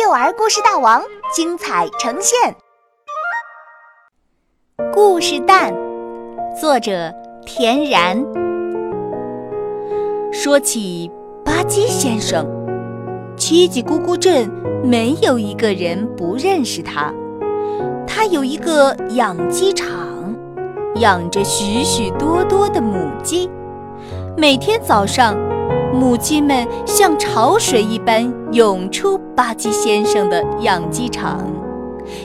幼儿故事大王精彩呈现，《故事蛋》作者田然。说起巴基先生，叽叽咕咕镇没有一个人不认识他。他有一个养鸡场，养着许许多多的母鸡，每天早上。母鸡们像潮水一般涌出巴基先生的养鸡场，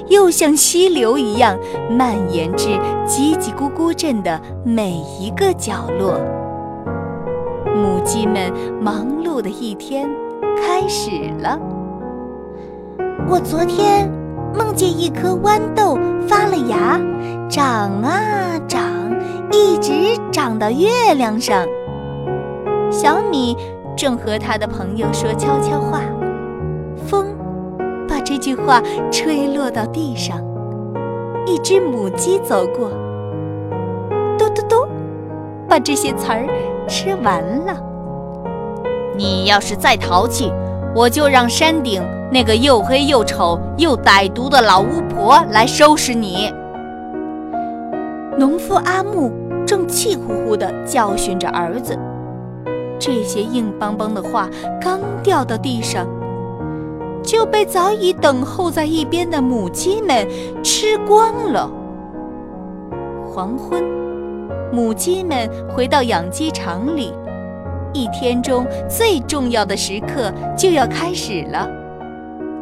又像溪流一样蔓延至叽叽咕咕镇的每一个角落。母鸡们忙碌的一天开始了。我昨天梦见一颗豌豆发了芽，长啊长，一直长到月亮上。小米正和他的朋友说悄悄话，风把这句话吹落到地上。一只母鸡走过，嘟嘟嘟，把这些词儿吃完了。你要是再淘气，我就让山顶那个又黑又丑又歹毒的老巫婆来收拾你。农夫阿木正气呼呼地教训着儿子。这些硬邦邦的话刚掉到地上，就被早已等候在一边的母鸡们吃光了。黄昏，母鸡们回到养鸡场里，一天中最重要的时刻就要开始了。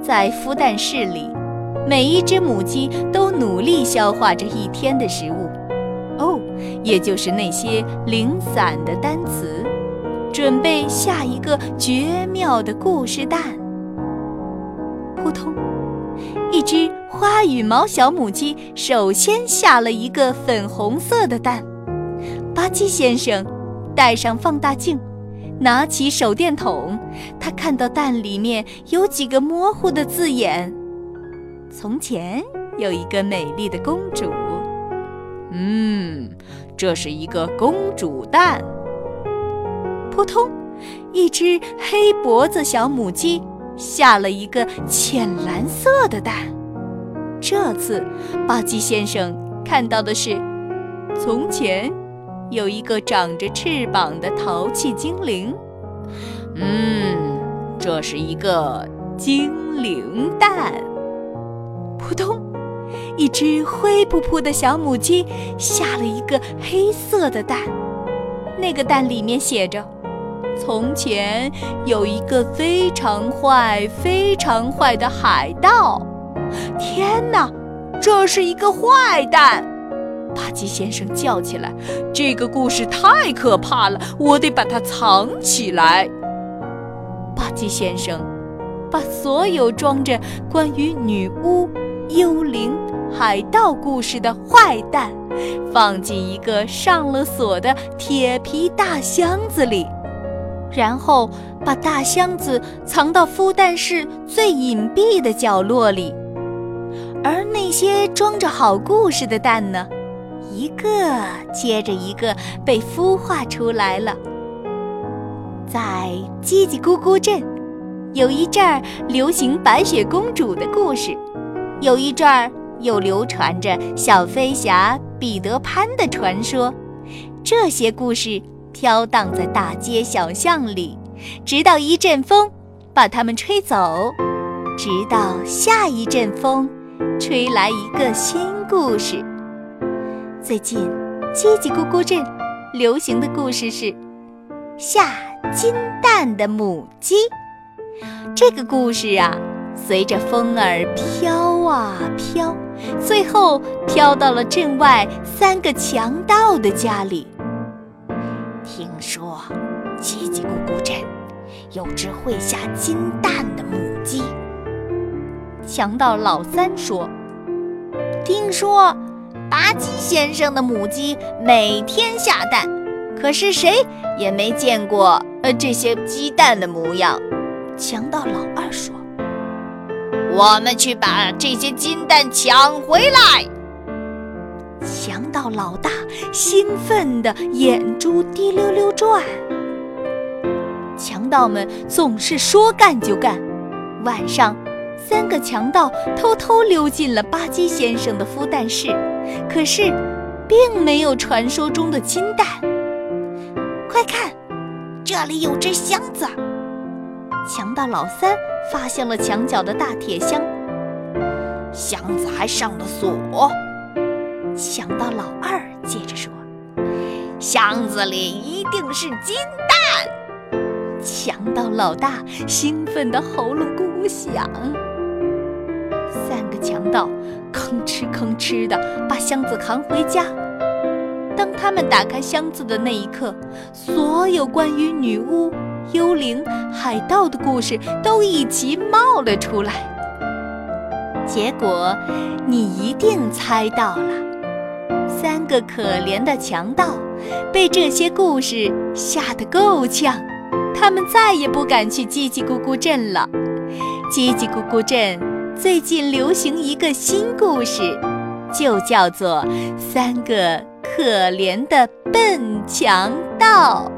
在孵蛋室里，每一只母鸡都努力消化着一天的食物，哦，也就是那些零散的单词。准备下一个绝妙的故事蛋。扑通，一只花羽毛小母鸡首先下了一个粉红色的蛋。巴基先生戴上放大镜，拿起手电筒，他看到蛋里面有几个模糊的字眼：“从前有一个美丽的公主。”嗯，这是一个公主蛋。扑通！一只黑脖子小母鸡下了一个浅蓝色的蛋。这次，巴基先生看到的是：从前有一个长着翅膀的淘气精灵。嗯，这是一个精灵蛋。扑通！一只灰扑扑的小母鸡下了一个黑色的蛋。那个蛋里面写着。从前有一个非常坏、非常坏的海盗。天哪，这是一个坏蛋！巴基先生叫起来：“这个故事太可怕了，我得把它藏起来。”巴基先生把所有装着关于女巫、幽灵、海盗故事的坏蛋放进一个上了锁的铁皮大箱子里。然后把大箱子藏到孵蛋室最隐蔽的角落里，而那些装着好故事的蛋呢，一个接着一个被孵化出来了。在叽叽咕咕镇，有一阵儿流行白雪公主的故事，有一阵儿又流传着小飞侠彼得潘的传说，这些故事。飘荡在大街小巷里，直到一阵风把它们吹走，直到下一阵风吹来一个新故事。最近，叽叽咕咕镇流行的故事是下金蛋的母鸡。这个故事啊，随着风儿飘啊飘，最后飘到了镇外三个强盗的家里。听说叽叽咕咕镇有只会下金蛋的母鸡。强盗老三说：“听说拔鸡先生的母鸡每天下蛋，可是谁也没见过呃这些鸡蛋的模样。”强盗老二说：“我们去把这些金蛋抢回来。”强盗老大兴奋的眼珠滴溜溜转。强盗们总是说干就干。晚上，三个强盗偷偷溜进了巴基先生的孵蛋室，可是，并没有传说中的金蛋。快看，这里有只箱子！强盗老三发现了墙角的大铁箱，箱子还上了锁。强盗老二接着说：“箱子里一定是金蛋！”强盗老大兴奋的喉咙咕咕响。三个强盗吭哧吭哧地把箱子扛回家。当他们打开箱子的那一刻，所有关于女巫、幽灵、海盗的故事都一起冒了出来。结果，你一定猜到了：三个可怜的强盗被这些故事吓得够呛，他们再也不敢去叽叽咕咕镇了。叽叽咕咕镇最近流行一个新故事，就叫做《三个可怜的笨强盗》。